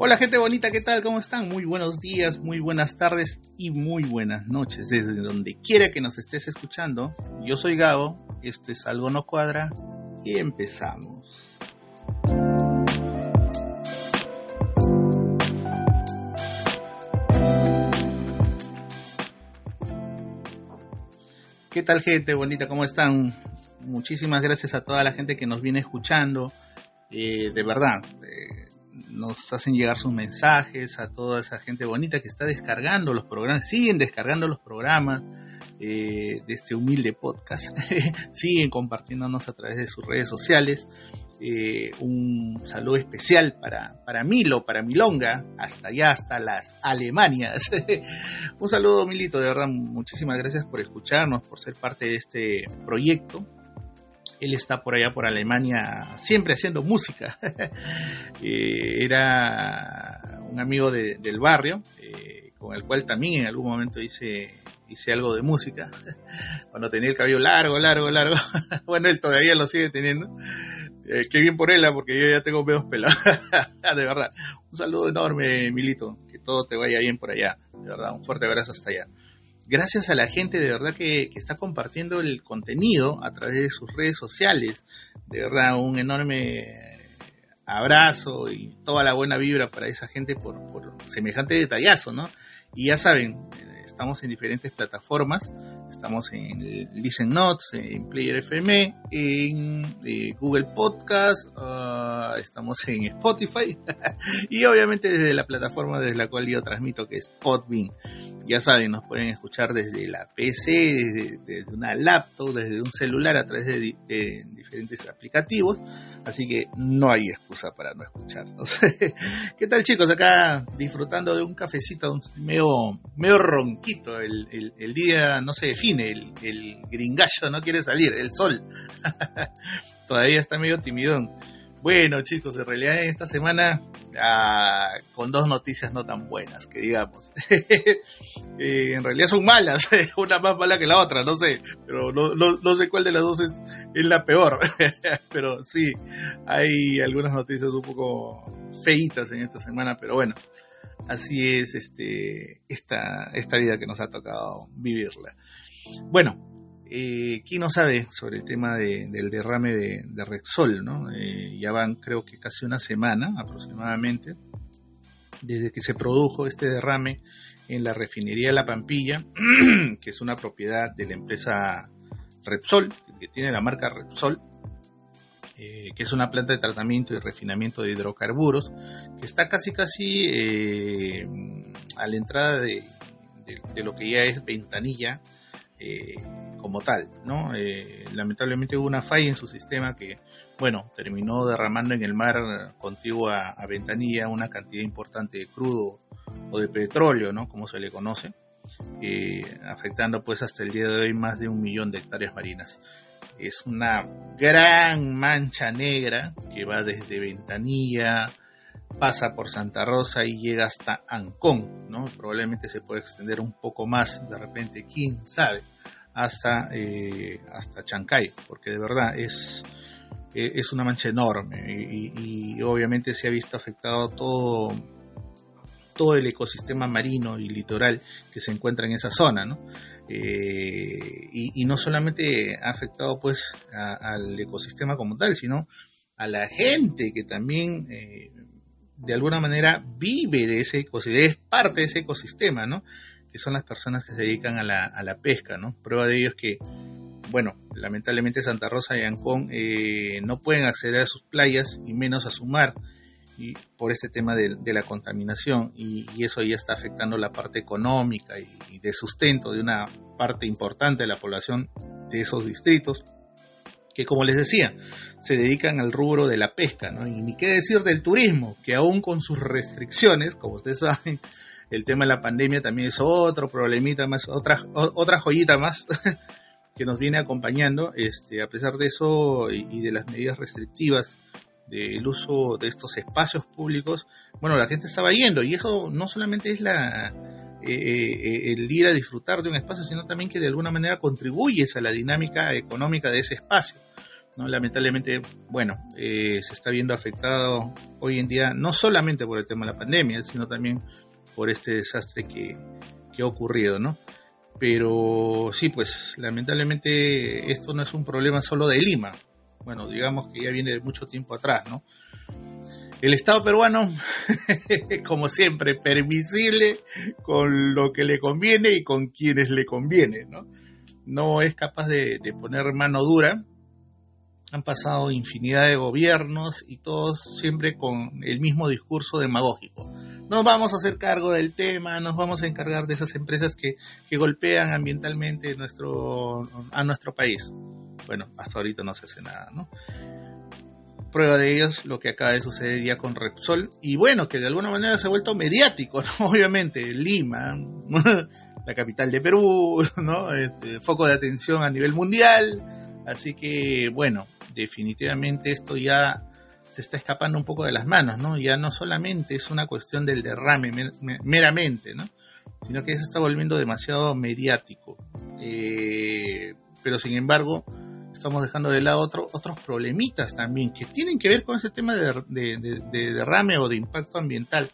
Hola gente bonita, ¿qué tal? ¿Cómo están? Muy buenos días, muy buenas tardes y muy buenas noches desde donde quiera que nos estés escuchando. Yo soy Gabo, esto es Algo No Cuadra y empezamos. ¿Qué tal gente bonita? ¿Cómo están? Muchísimas gracias a toda la gente que nos viene escuchando. Eh, de verdad, eh, nos hacen llegar sus mensajes a toda esa gente bonita que está descargando los programas, siguen descargando los programas eh, de este humilde podcast, siguen compartiéndonos a través de sus redes sociales. Eh, un saludo especial para, para Milo, para Milonga, hasta allá, hasta las Alemanias. un saludo, Milito, de verdad, muchísimas gracias por escucharnos, por ser parte de este proyecto él está por allá por Alemania siempre haciendo música. Eh, era un amigo del barrio, eh, con el cual también en algún momento hice, hice algo de música, cuando tenía el cabello largo, largo, largo. bueno, él todavía lo sigue teniendo. Eh, qué bien por él, ¿ah? porque yo ya tengo pedos pelados. de verdad. Un saludo enorme, Milito. Que todo te vaya bien por allá. De verdad, un fuerte abrazo hasta allá gracias a la gente de verdad que, está compartiendo el contenido a través de sus redes sociales. De verdad, un enorme abrazo y toda la buena vibra para esa gente por, por semejante detallazo, ¿no? Y ya saben, estamos en diferentes plataformas, estamos en Listen Notes, en Player FM, en eh, Google Podcast, ah, estamos en Spotify y obviamente desde la plataforma desde la cual yo transmito que es Podbean. Ya saben, nos pueden escuchar desde la PC, desde, una laptop, desde un celular a través de, diferentes aplicativos, así que no hay excusa para no escucharnos. ¿Qué tal chicos? Acá disfrutando de un cafecito medio, medio ronquito, el, el, día no se define, el, el gringallo no quiere salir, el sol. Todavía está medio timidón. Bueno, chicos, en realidad esta semana ah, con dos noticias no tan buenas, que digamos. Eh, en realidad son malas, una más mala que la otra, no sé, pero no, sé cuál de las dos es, la peor. pero sí, hay algunas noticias un poco feitas en esta semana, pero bueno, así es este, esta, esta vida que nos ha tocado vivirla. Bueno, eh, ¿Quién no sabe sobre el tema del derrame de, de Rexol? ¿no? Eh, ya van creo que casi una semana aproximadamente desde que se produjo este derrame en la refinería La Pampilla, que es una propiedad de la empresa Repsol, que tiene la marca Repsol, eh, que es una planta de tratamiento y refinamiento de hidrocarburos, que está casi casi eh, a la entrada de, lo que ya es ventanilla como tal. Eh, lamentablemente hubo una falla en su sistema que, bueno, terminó derramando en el mar contiguo a, Ventanilla una cantidad importante de crudo o de petróleo, ¿no? Como se le conoce, eh, afectando pues hasta el día de hoy más de un millón de hectáreas marinas. Es una gran mancha negra que va desde Ventanilla, pasa por Santa Rosa y llega hasta Ancón, ¿no? Probablemente se puede extender un poco más, de repente, quién sabe hasta, eh, hasta Chancay, porque de verdad es, e, es una mancha enorme y, obviamente se ha visto afectado todo, todo el ecosistema marino y litoral que se encuentra en esa zona, ¿no? Eh, y, no solamente ha afectado pues al ecosistema como tal, sino a la gente que también eh, de alguna manera vive de ese ecosistema, es parte de ese ecosistema, ¿no? Que son las personas que se dedican a la, pesca, ¿no? Prueba de ello es que, bueno, lamentablemente Santa Rosa y Ancón eh, no pueden acceder a sus playas y menos a su mar y por este tema de, la contaminación y, eso ya está afectando la parte económica y, de sustento de una parte importante de la población de esos distritos que como les decía, se dedican al rubro de la pesca, ¿no? Y ni qué decir del turismo, que aún con sus restricciones, como ustedes saben, el tema de la pandemia también es otro problemita más, otra, otra joyita más que nos viene acompañando. Este, a pesar de eso y, de las medidas restrictivas del uso de estos espacios públicos, bueno, la gente estaba yendo y eso no solamente es la, eh, eh, el ir a disfrutar de un espacio, sino también que de alguna manera contribuyes a la dinámica económica de ese espacio. ¿no? Lamentablemente, bueno, eh, se está viendo afectado hoy en día no solamente por el tema de la pandemia, sino también por este desastre que, que ha ocurrido, ¿no? Pero sí, pues lamentablemente esto no es un problema solo de Lima. Bueno, digamos que ya viene de mucho tiempo atrás, ¿no? El Estado peruano, como siempre, permisible con lo que le conviene y con quienes le conviene, ¿no? No es capaz de, de poner mano dura. Han pasado infinidad de gobiernos y todos siempre con el mismo discurso demagógico nos vamos a hacer cargo del tema, nos vamos a encargar de esas empresas que, golpean ambientalmente nuestro, a nuestro país. Bueno, hasta ahorita no se hace nada, ¿no? Prueba de ello es lo que acaba de suceder ya con Repsol, y bueno, que de alguna manera se ha vuelto mediático, ¿no? Obviamente, Lima, la capital de Perú, ¿no? Este, foco de atención a nivel mundial, así que, bueno, definitivamente esto ya se está escapando un poco de las manos, ¿no? Ya no solamente es una cuestión del derrame meramente, ¿no? Sino que se está volviendo demasiado mediático. Eh, pero sin embargo, estamos dejando de lado otros problemitas también que tienen que ver con ese tema de, de derrame o de impacto ambiental.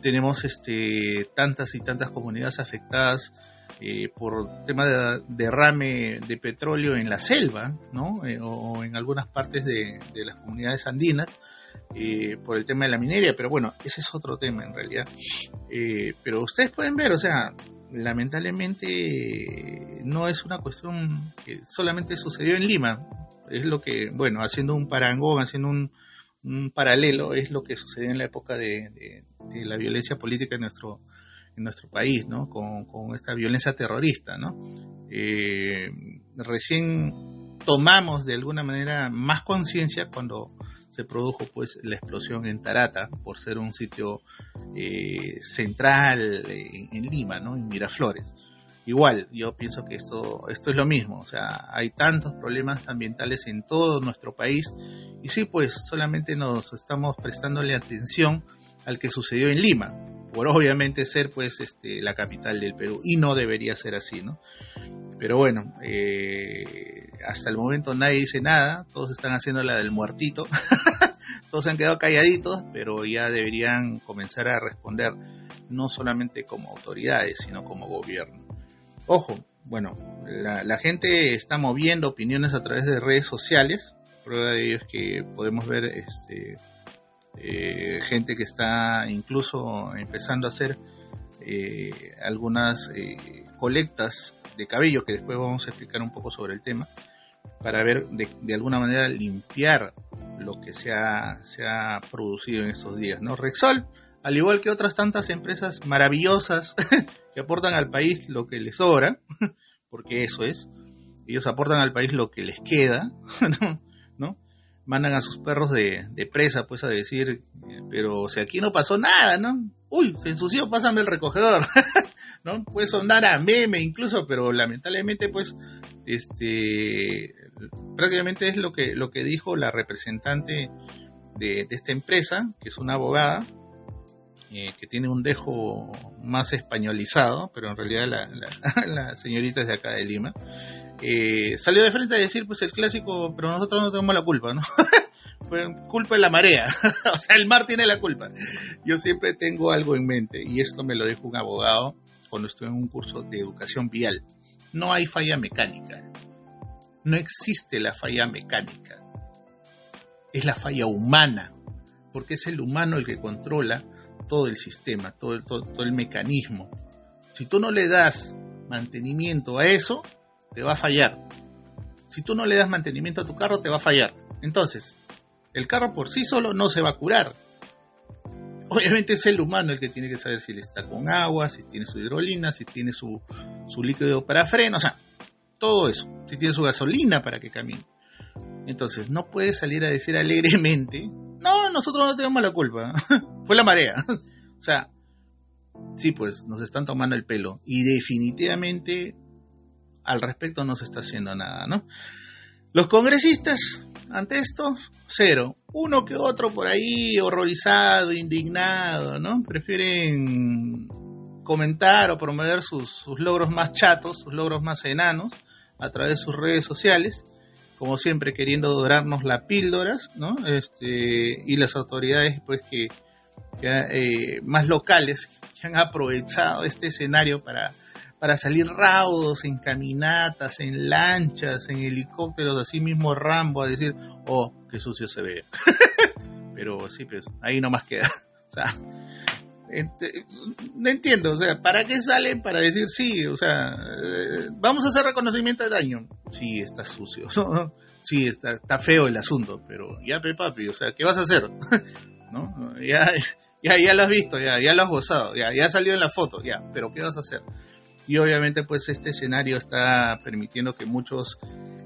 Tenemos este, tantas y tantas comunidades afectadas eh, por tema de derrame de petróleo en la selva, ¿no? Eh, o en algunas partes de, las comunidades andinas, eh, por el tema de la minería, pero bueno, ese es otro tema en realidad. pero ustedes pueden ver, o sea, lamentablemente no es una cuestión que solamente sucedió en Lima, es lo que, bueno, haciendo un parangón, haciendo un, paralelo, es lo que sucedió en la época de, de la violencia política en nuestro en nuestro país, ¿no? Con, esta violencia terrorista, ¿no? Eh, recién tomamos de alguna manera más conciencia cuando se produjo pues la explosión en Tarata por ser un sitio eh, central en, Lima, ¿no? En Miraflores. Igual, yo pienso que esto, esto es lo mismo, o sea, hay tantos problemas ambientales en todo nuestro país y sí, pues solamente nos estamos prestándole atención al que sucedió en Lima, por obviamente ser pues este, la capital del Perú y no debería ser así, ¿no? Pero bueno, eh, hasta el momento nadie dice nada, todos están haciendo la del muertito, todos se han quedado calladitos, pero ya deberían comenzar a responder no solamente como autoridades, sino como gobierno. Ojo, bueno, la, la gente está moviendo opiniones a través de redes sociales, prueba de ello es que podemos ver este, eh, gente que está incluso empezando a hacer eh, algunas eh, colectas de cabello, que después vamos a explicar un poco sobre el tema, para ver de, alguna manera limpiar lo que se ha, se ha, producido en estos días. ¿no? Rexol, al igual que otras tantas empresas maravillosas que aportan al país lo que les sobra, porque eso es, ellos aportan al país lo que les queda. mandan a sus perros de, presa, pues a decir, pero si aquí no pasó nada, ¿no? Uy, se ensució, pásame el recogedor, ¿no? Puede sonar a meme incluso, pero lamentablemente, pues, este, prácticamente es lo que, lo que dijo la representante de, esta empresa, que es una abogada, eh, que tiene un dejo más españolizado, pero en realidad la, la señorita es de acá de Lima, eh, salió de frente a decir, pues el clásico, pero nosotros no tenemos la culpa, ¿no? culpa de la marea, o sea, el mar tiene la culpa. Yo siempre tengo algo en mente, y esto me lo dijo un abogado cuando estuve en un curso de educación vial. No hay falla mecánica, no existe la falla mecánica, es la falla humana, porque es el humano el que controla todo el sistema, todo, todo el mecanismo. Si tú no le das mantenimiento a eso, te va a fallar. Si tú no le das mantenimiento a tu carro, te va a fallar. Entonces, el carro por sí solo no se va a curar. Obviamente es el humano el que tiene que saber si le está con agua, si tiene su hidrolina, si tiene su, su líquido para freno, o sea, todo eso. Si tiene su gasolina para que camine. Entonces, no puedes salir a decir alegremente, no, nosotros no tenemos la culpa, fue la marea. o sea, sí, pues nos están tomando el pelo. Y definitivamente al respecto no se está haciendo nada, ¿no? Los congresistas, ante esto, cero. Uno que otro por ahí horrorizado, indignado, ¿no? Prefieren comentar o promover sus, logros más chatos, sus logros más enanos, a través de sus redes sociales, como siempre queriendo dorarnos las píldoras, ¿no? Este, y las autoridades pues que, eh, más locales que han aprovechado este escenario para, para salir raudos en caminatas, en lanchas, en helicópteros, así mismo Rambo a decir, oh, qué sucio se ve. Pero sí, pues ahí nomás queda. O sea, no entiendo, o sea, ¿para qué salen para decir sí? O sea, eh, vamos a hacer reconocimiento de daño. Sí, está sucio. sí, está, está feo el asunto, pero ya, papi, o sea, ¿qué vas a hacer? ¿No? Ya, ya, ya lo has visto, ya, ya lo has gozado, ya, ya salió en la foto, ya, pero ¿qué vas a hacer? Y obviamente, pues este escenario está permitiendo que muchos,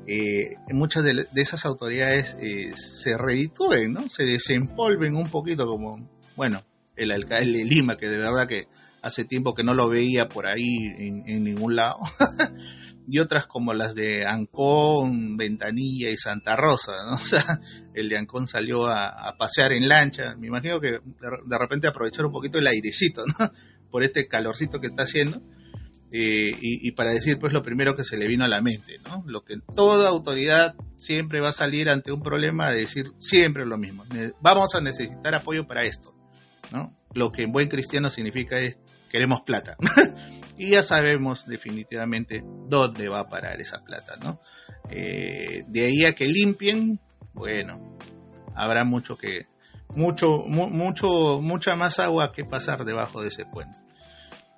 eh, muchas de, esas autoridades eh, se reditúen, ¿no? Se desempolven un poquito como, bueno, el alcalde de Lima, que de verdad que hace tiempo que no lo veía por ahí en, ningún lado, y otras como las de Ancón, Ventanilla y Santa Rosa. O sea, el de Ancón salió a, pasear en lancha, me imagino que de, repente aprovechar un poquito el airecito, ¿no? Por este calorcito que está haciendo. Eh, y, y, para decir pues lo primero que se le vino a la mente, ¿no? Lo que toda autoridad siempre va a salir ante un problema de decir siempre lo mismo. Vamos a necesitar apoyo para esto. Lo que en buen cristiano significa es queremos plata. y ya sabemos definitivamente dónde va a parar esa plata, ¿no? Eh, de ahí a que limpien, bueno, habrá mucho que, mucho, mucho, mucha más agua que pasar debajo de ese puente.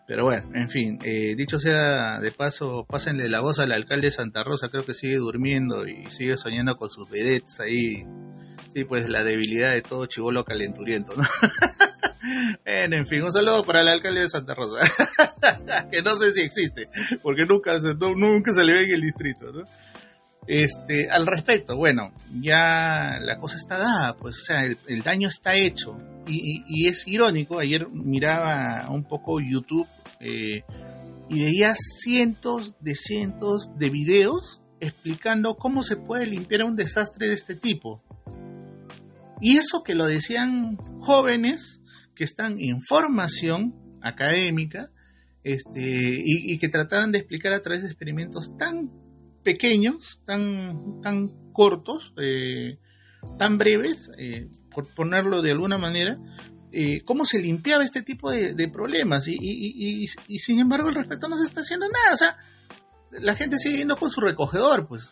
Pero bueno, en fin, eh, dicho sea de paso, pásenle la voz al alcalde de Santa Rosa, creo que sigue durmiendo y sigue soñando con sus vedettes ahí. Sí, pues la debilidad de todo chivolo calenturiento, ¿no? Bueno, en fin, un saludo para el alcalde de Santa Rosa, que no sé si existe, porque nunca nunca se le ve en el distrito, ¿no? Este, al respecto, bueno, ya la cosa está dada, pues, o sea, el, daño está hecho. Y, es irónico, ayer miraba un poco YouTube eh, y veía cientos de cientos de videos explicando cómo se puede limpiar un desastre de este tipo. Y eso que lo decían jóvenes que están en formación académica este, y, que trataban de explicar a través de experimentos tan pequeños, tan, tan cortos, eh, tan breves, eh, ponerlo de alguna manera, eh, cómo se limpiaba este tipo de, problemas. Y, y, y, sin embargo, al respecto no se está haciendo nada. O sea, la gente sigue yendo con su recogedor, pues,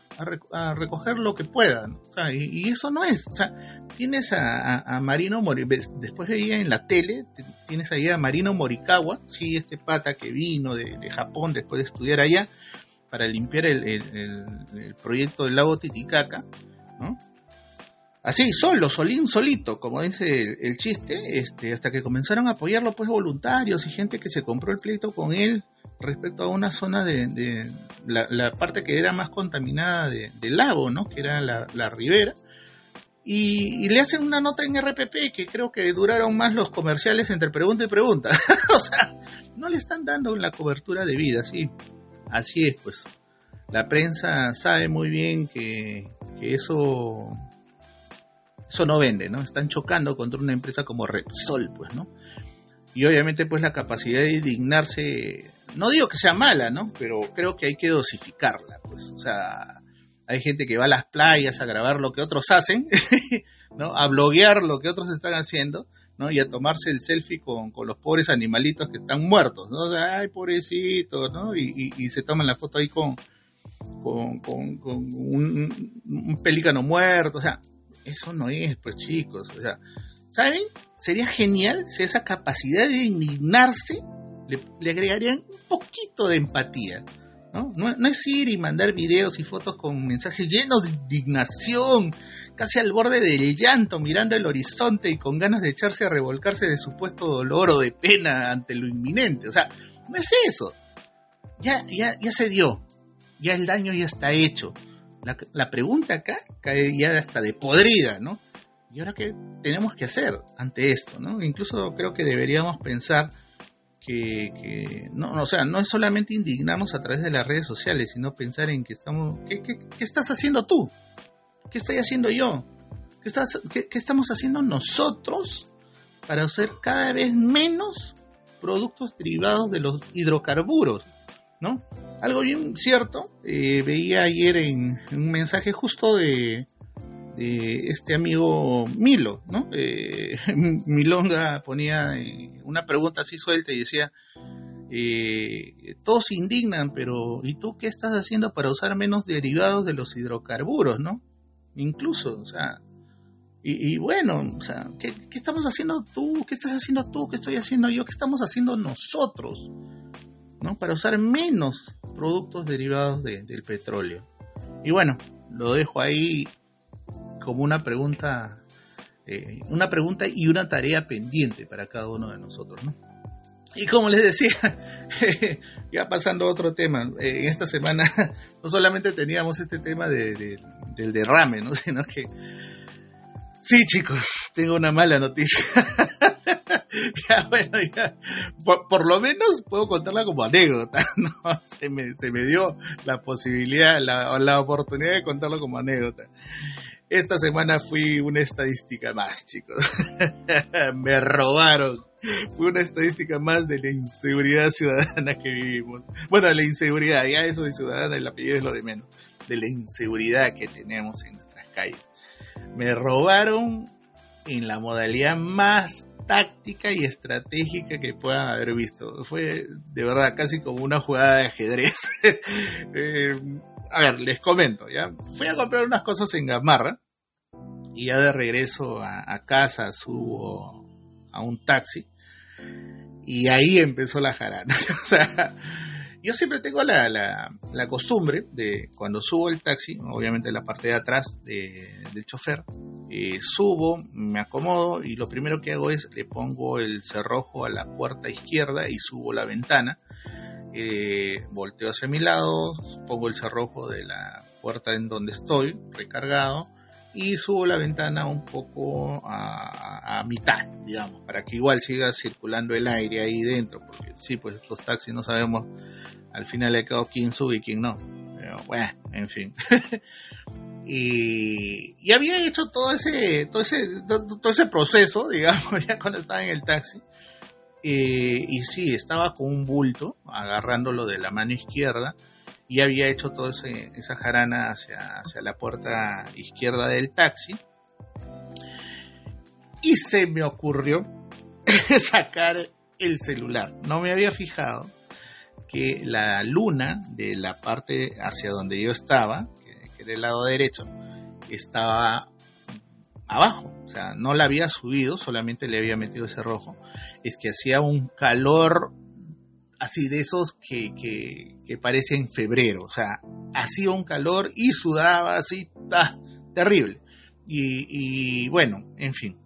a, recoger lo que puedan. y, eso no es. O sea, tienes a, Marino Morikawa, después veía en la tele, tienes ahí a Marino Morikawa, sí, este pata que vino de, Japón después de estudiar allá, para limpiar el, proyecto del lago Titicaca, ¿no? Así, solo, solín, solito, como dice el, chiste, este, hasta que comenzaron a apoyarlo, pues, voluntarios y gente que se compró el pleito con él, respecto a una zona de, la, parte que era más contaminada del lago, ¿no? Que era la, ribera. Y, le hacen una nota en RPP que creo que duraron más los comerciales entre pregunta y pregunta. o sea, no le están dando la cobertura de vida, sí. Así es, pues. La prensa sabe muy bien que, que eso eso no vende, ¿no? Están chocando contra una empresa como Repsol, pues, ¿no? Y obviamente, pues la capacidad de indignarse no digo que sea mala, ¿no? Pero creo que hay que dosificarla, pues. O sea, hay gente que va a las playas a grabar lo que otros hacen, ¿no? A bloguear lo que otros están haciendo, ¿no? Y a tomarse el selfie con, los pobres animalitos que están muertos, ¿no? Ay, pobrecitos, ¿no? Y, se toman la foto ahí con, con, un, un pelícano muerto, o sea, eso no es, pues chicos, o sea, ¿saben? Sería genial si esa capacidad de indignarse le, agregarían un poquito de empatía. ¿no? ¿no? es ir y mandar videos y fotos con mensajes llenos de indignación, casi al borde del llanto, mirando el horizonte y con ganas de echarse a revolcarse de supuesto dolor o de pena ante lo inminente. O sea, no es eso. Ya, ya, ya se dio. Ya el daño ya está hecho. La, la pregunta acá cae ya hasta de podrida, ¿no? ¿Y ahora qué tenemos que hacer ante esto, ¿no? Incluso creo que deberíamos pensar que, no, o sea, no es solamente indignarnos a través de las redes sociales, sino pensar en que estamos, ¿qué, estás haciendo tú? ¿Qué estoy haciendo yo? ¿Qué, qué, estamos haciendo nosotros para hacer cada vez menos productos derivados de los hidrocarburos? ¿no? Algo bien cierto, eh, veía ayer en, un mensaje justo de, este amigo Milo, ¿no? Eh, Milonga ponía eh, una pregunta así suelta y decía, todos se indignan, pero ¿y tú qué estás haciendo para usar menos derivados de los hidrocarburos, ¿no? Incluso, o sea, y, bueno, o sea, ¿qué, estamos haciendo tú? ¿Qué estás haciendo tú? ¿Qué estoy haciendo yo? ¿Qué estamos haciendo nosotros? ¿No? Para usar menos productos derivados del petróleo. Y bueno, lo dejo ahí como una pregunta, eh, una pregunta y una tarea pendiente para cada uno de nosotros, ¿no? Y como les decía, ya pasando a otro tema, eh, en esta semana no solamente teníamos este tema del derrame, ¿no? sino que Sí, chicos, tengo una mala noticia. ya, bueno, ya. Por, lo menos puedo contarla como anécdota, ¿no? Se me, se me dio la posibilidad, la, la oportunidad de contarlo como anécdota. Esta semana fui una estadística más, chicos. me robaron. Fue una estadística más de la inseguridad ciudadana que vivimos. Bueno, la inseguridad, ya eso de ciudadana, el apellido es lo de menos. De la inseguridad que tenemos en nuestras calles me robaron en la modalidad más táctica y estratégica que puedan haber visto. Fue de verdad casi como una jugada de ajedrez. Eh, a ver, les comento, ¿ya? Fui a comprar unas cosas en Gamarra y ya de regreso a, a casa subo a un taxi y ahí empezó la jarana. o sea, yo siempre tengo la, la, costumbre de cuando subo el taxi, obviamente la parte de atrás del chofer, eh, subo, me acomodo y lo primero que hago es le pongo el cerrojo a la puerta izquierda y subo la ventana. Eh, volteo hacia mi lado, pongo el cerrojo de la puerta en donde estoy, recargado, y subo la ventana un poco a, mitad, digamos, para que igual siga circulando el aire ahí dentro, porque sí, pues estos taxis no sabemos al final de cabo quién sube y quién no. Pero bueno, en fin. y, y, había hecho todo ese, todo ese, todo, ese proceso, digamos, ya cuando estaba en el taxi. Eh, y sí, estaba con un bulto, agarrándolo de la mano izquierda, y había hecho toda esa jarana hacia, hacia la puerta izquierda del taxi. Y se me ocurrió sacar el celular. No me había fijado que la luna de la parte hacia donde yo estaba, que, era el lado derecho, estaba abajo, o sea, no la había subido, solamente le había metido ese rojo, es que hacía un calor así de esos que, que, que parecen febrero, o sea, hacía un calor y sudaba así, ah, terrible. Y, y bueno, en fin.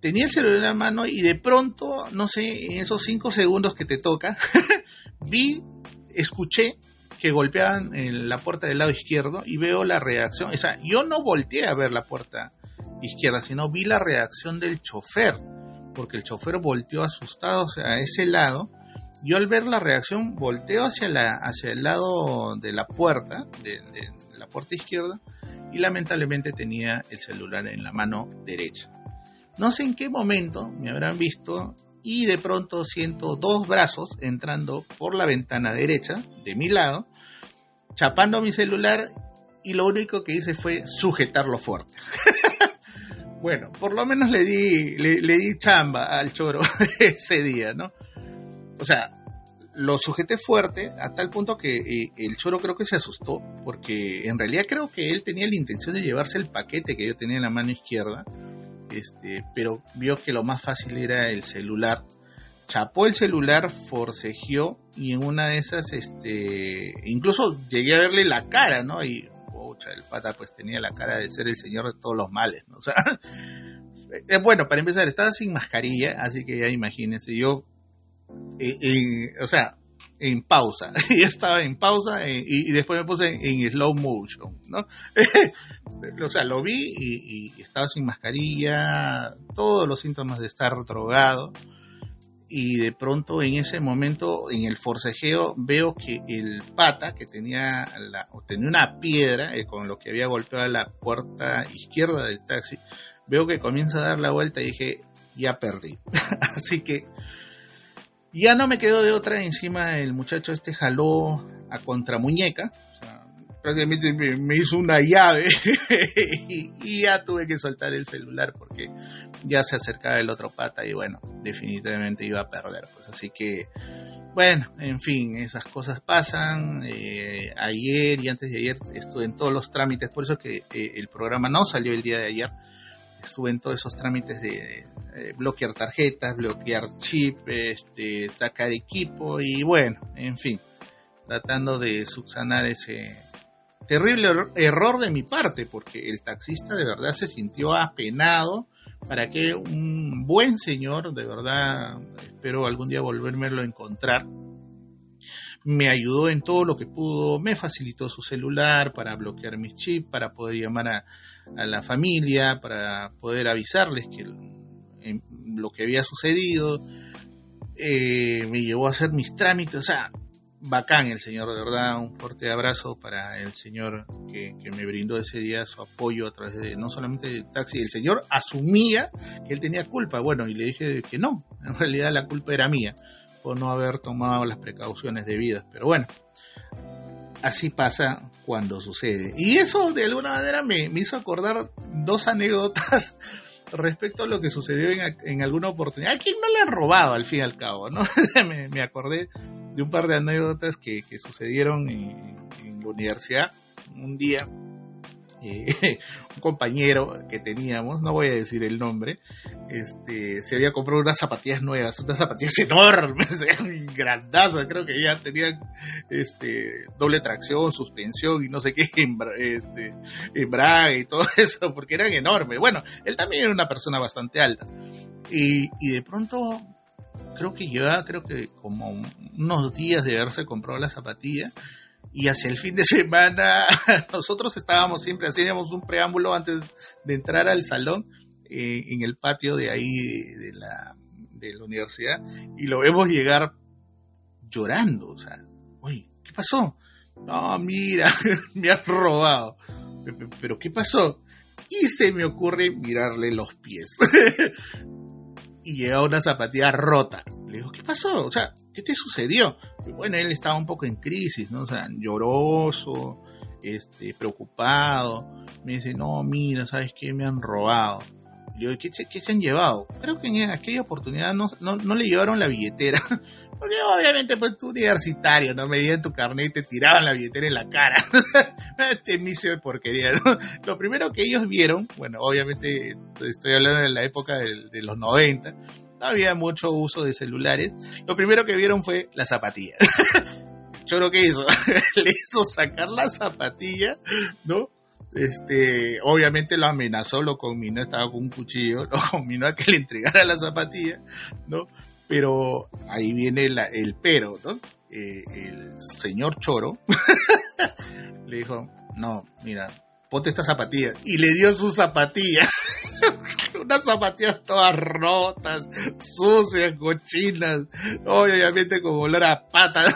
Tenía el celular en la mano y de pronto, no sé, en esos cinco segundos que te toca, vi, escuché que golpeaban en la puerta del lado izquierdo y veo la reacción. O sea, yo no volteé a ver la puerta izquierda, sino vi la reacción del chofer, porque el chofer volteó asustado a ese lado. Yo al ver la reacción volteo hacia, la, hacia el lado de la puerta, de, la puerta izquierda, y lamentablemente tenía el celular en la mano derecha. No sé en qué momento me habrán visto y de pronto siento dos brazos entrando por la ventana derecha de mi lado, chapando mi celular y lo único que hice fue sujetarlo fuerte. bueno, por lo menos le di, le, di chamba al choro ese día, ¿no? O sea, lo sujeté fuerte a tal punto que eh, el choro creo que se asustó, porque en realidad creo que él tenía la intención de llevarse el paquete que yo tenía en la mano izquierda este, pero vio que lo más fácil era el celular. Chapó el celular, forcejeó y en una de esas, este, incluso llegué a verle la cara, ¿no? Y, el pata pues tenía la cara de ser el señor de todos los males, ¿no? O sea, eh, bueno, para empezar, estaba sin mascarilla, así que ya imagínense, yo, eh, o sea, en pausa. y estaba en pausa eh, y, después me puse en, slow motion, ¿no? o sea, lo vi y, estaba sin mascarilla, todos los síntomas de estar drogado. Y de pronto en ese momento, en el forcejeo, veo que el pata que tenía, la, tenía una piedra eh, con lo que había golpeado la puerta izquierda del taxi, veo que comienza a dar la vuelta y dije, ya perdí. Así que Ya no me quedó de otra, encima el muchacho este jaló a contramuñeca, o sea, prácticamente me, hizo una llave y, ya tuve que soltar el celular porque ya se acercaba el otro pata y bueno, definitivamente iba a perder. Pues así que, bueno, en fin, esas cosas pasan. Eh, ayer y antes de ayer estuve en todos los trámites, por eso que eh, el programa no salió el día de ayer. Estuve en todos esos trámites de bloquear tarjetas, bloquear chip, este, sacar equipo y bueno, en fin, tratando de subsanar ese terrible error de mi parte, porque el taxista de verdad se sintió apenado para que un buen señor, de verdad, espero algún día volvérmelo a encontrar, me ayudó en todo lo que pudo, me facilitó su celular para bloquear mis chips, para poder llamar a, la familia, para poder avisarles que lo que había sucedido, eh, me llevó a hacer mis trámites, o sea, bacán el señor, de verdad, un fuerte abrazo para el señor que, me brindó ese día su apoyo a través de no solamente del taxi, el señor asumía que él tenía culpa, bueno, y le dije que no, en realidad la culpa era mía por no haber tomado las precauciones debidas, pero bueno, así pasa cuando sucede. Y eso de alguna manera me, me hizo acordar dos anécdotas respecto a lo que sucedió en, en, alguna oportunidad. ¿A quién no le han robado al fin y al cabo? ¿no? me, me, acordé de un par de anécdotas que, que sucedieron en, en, la universidad. Un día eh, un compañero que teníamos, no voy a decir el nombre, este, se había comprado unas zapatillas nuevas, unas zapatillas enormes, grandazas, creo que ya tenían este, doble tracción, suspensión y no sé qué, este, embrague y todo eso, porque eran enormes. Bueno, él también era una persona bastante alta. Y, y de pronto, creo que lleva, creo que como unos días de haberse comprado la zapatilla, y hacia el fin de semana nosotros estábamos siempre, hacíamos un preámbulo antes de entrar al salón eh, en el patio de ahí de la, de la universidad y lo vemos llegar llorando, o sea, oye, ¿qué pasó? No, mira, me has robado. ¿Pero qué pasó? Y se me ocurre mirarle los pies. y llega una zapatilla rota. Le digo, ¿qué pasó? O sea, ¿qué te sucedió? bueno, él estaba un poco en crisis, ¿no? O sea, lloroso, este, preocupado. Me dice, no, mira, ¿sabes qué? Me han robado. Le digo, ¿qué, ¿qué, se han llevado? Creo que en aquella oportunidad no, no, le llevaron la billetera. Porque obviamente, pues tú universitario, ¿no? Medían tu carnet y te tiraban la billetera en la cara. este inicio de porquería. Lo primero que ellos vieron, bueno, obviamente estoy hablando de la época de, de los 90, no había mucho uso de celulares, lo primero que vieron fue la zapatilla. Choro que hizo, le hizo sacar la zapatilla, ¿no? Este, obviamente lo amenazó, lo combinó, estaba con un cuchillo, lo combinó a que le entregara la zapatilla, ¿no? Pero ahí viene el pero, ¿no? Eh, el señor Choro le dijo, no, mira, ponte estas zapatillas. Y le dio sus zapatillas. Unas zapatillas todas rotas, sucias, cochinas. Obviamente con olor a pata.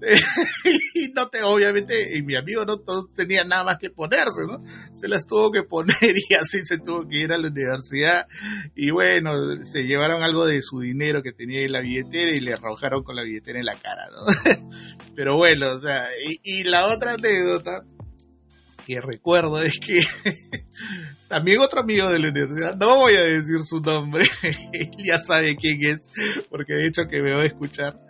y no te, obviamente, y mi amigo no tenía nada más que ponerse, ¿no? Se las tuvo que poner y así se tuvo que ir a la universidad. Y bueno, se llevaron algo de su dinero que tenía en la billetera y le arrojaron con la billetera en la cara, ¿no? Pero bueno, o sea, y, y la otra anécdota que recuerdo es que también otro amigo de la universidad, no voy a decir su nombre, él ya sabe quién es, porque de hecho que me va a escuchar,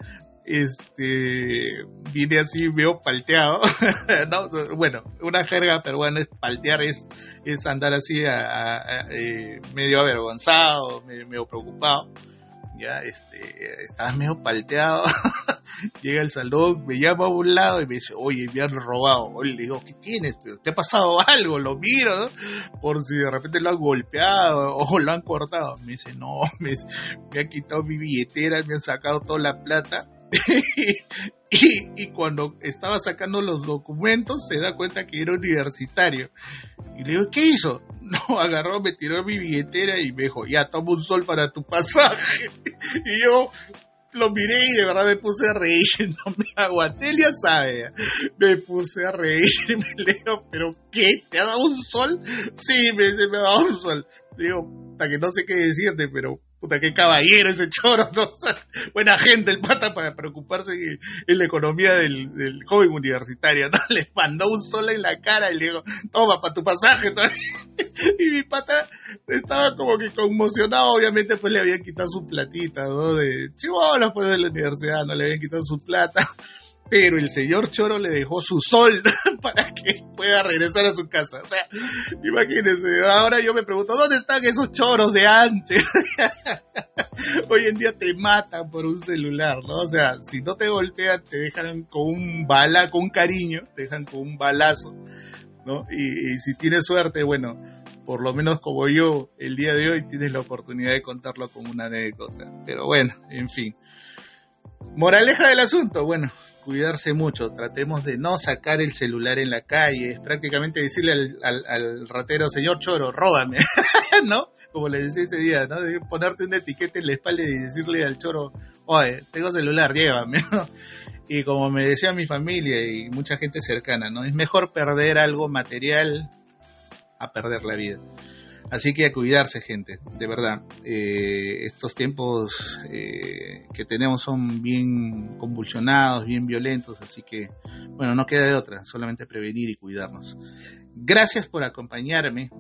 este, viene así veo palteado, bueno, una jerga peruana es paltear, es, es andar así eh, medio avergonzado, medio preocupado ya este, estaba medio palteado, llega el salón, me llama a un lado y me dice, oye, me han robado, oye, le digo, ¿qué tienes? ¿Pero ¿Te ha pasado algo? Lo miro, Por si de repente lo han golpeado o lo han cortado. Me dice, no, me, me han quitado mi billetera, me han sacado toda la plata y, cuando estaba sacando los documentos se da cuenta que era universitario. Y le digo, ¿qué hizo? No, agarró, me tiró mi billetera y me dijo, ya, toma un sol para tu pasaje. Y yo lo miré y de verdad me puse a reír, no me aguanté, ya sabe. Me puse a reír me leo, ¿pero qué? ¿Te ha dado un sol? Sí, me dice, me ha dado un sol. Digo, hasta que no sé qué decirte, pero puta, qué caballero ese choro, ¿no? buena gente el pata para preocuparse en, la economía del, joven universitario, ¿no? Le mandó un sol en la cara y le dijo, toma, para tu pasaje. y mi pata estaba como que conmocionado, obviamente pues le habían quitado su platita, ¿no? De chivolos pues de la universidad, no le habían quitado su plata pero el señor Choro le dejó su sol para que pueda regresar a su casa. O sea, imagínense, ahora yo me pregunto, ¿dónde están esos choros de antes? Hoy en día te matan por un celular, ¿no? O sea, si no te golpean, te dejan con un bala, con cariño, te dejan con un balazo, ¿no? Y, y si tienes suerte, bueno, por lo menos como yo, el día de hoy tienes la oportunidad de contarlo como una anécdota. Pero bueno, en fin. Moraleja del asunto, bueno, cuidarse mucho, tratemos de no sacar el celular en la calle, es prácticamente decirle al, ratero, señor Choro, róbame, ¿no? Como le decía ese día, ¿no? ponerte una etiqueta en la espalda y decirle al Choro, oye, tengo celular, llévame, ¿no? Y como me decía mi familia y mucha gente cercana, ¿no? Es mejor perder algo material a perder la vida. Así que a cuidarse, gente, de verdad. Eh, estos tiempos eh, que tenemos son bien convulsionados, bien violentos, así que, bueno, no queda de otra, solamente prevenir y cuidarnos. Gracias por acompañarme.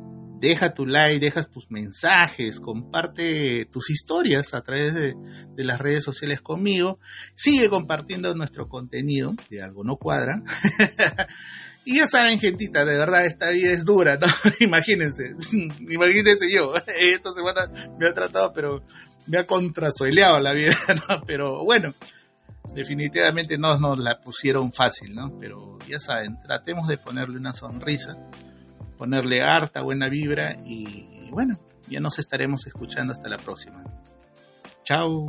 Deja tu like, deja tus mensajes, comparte tus historias a través de las redes sociales conmigo. Sigue compartiendo nuestro contenido, de algo no cuadra. Y ya saben, gentita, de verdad esta vida es dura, ¿no? imagínense, imagínense yo, esta semana me ha tratado, pero me ha contrasoileado la vida, ¿no? Pero bueno, definitivamente no nos la pusieron fácil, ¿no? Pero ya saben, tratemos de ponerle una sonrisa, ponerle harta buena vibra y, y bueno, ya nos estaremos escuchando hasta la próxima. Chao.